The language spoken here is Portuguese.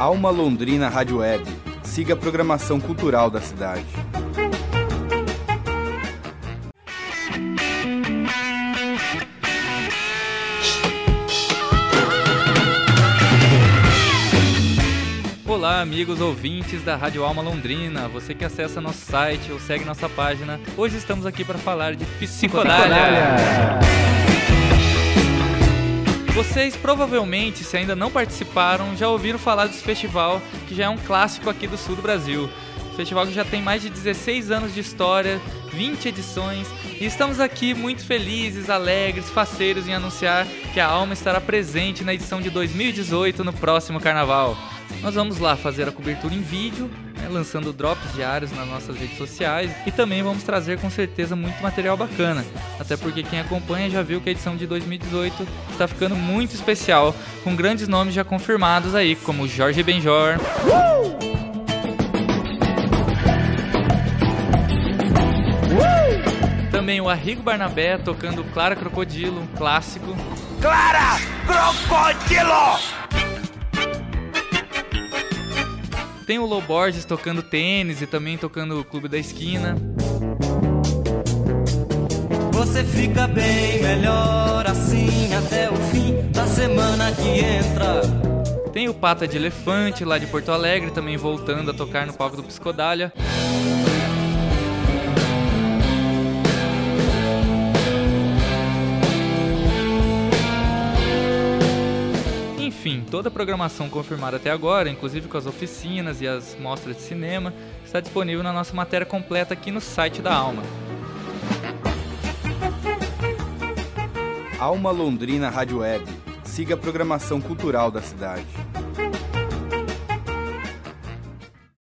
Alma Londrina Rádio Web. Siga a programação cultural da cidade. Olá, amigos ouvintes da Rádio Alma Londrina, você que acessa nosso site ou segue nossa página. Hoje estamos aqui para falar de psicodália. Vocês provavelmente, se ainda não participaram, já ouviram falar desse festival que já é um clássico aqui do sul do Brasil. Festival que já tem mais de 16 anos de história, 20 edições, e estamos aqui muito felizes, alegres, faceiros em anunciar que a Alma estará presente na edição de 2018 no próximo carnaval. Nós vamos lá fazer a cobertura em vídeo, lançando drops diários nas nossas redes sociais e também vamos trazer com certeza muito material bacana. Até porque quem acompanha já viu que a edição de 2018 está ficando muito especial, com grandes nomes já confirmados aí, como Jorge Benjor. Também o Arrigo Barnabé tocando Clara Crocodilo, um clássico. Clara Crocodilo! Tem o Low Borges tocando tênis e também tocando o Clube da Esquina. Você fica bem melhor assim até o fim da semana que entra. Tem o Pata de Elefante lá de Porto Alegre também voltando a tocar no palco do Psicodália. Enfim, toda a programação confirmada até agora, inclusive com as oficinas e as mostras de cinema, está disponível na nossa matéria completa aqui no site da Alma. Alma Londrina Rádio Web. Siga a programação cultural da cidade.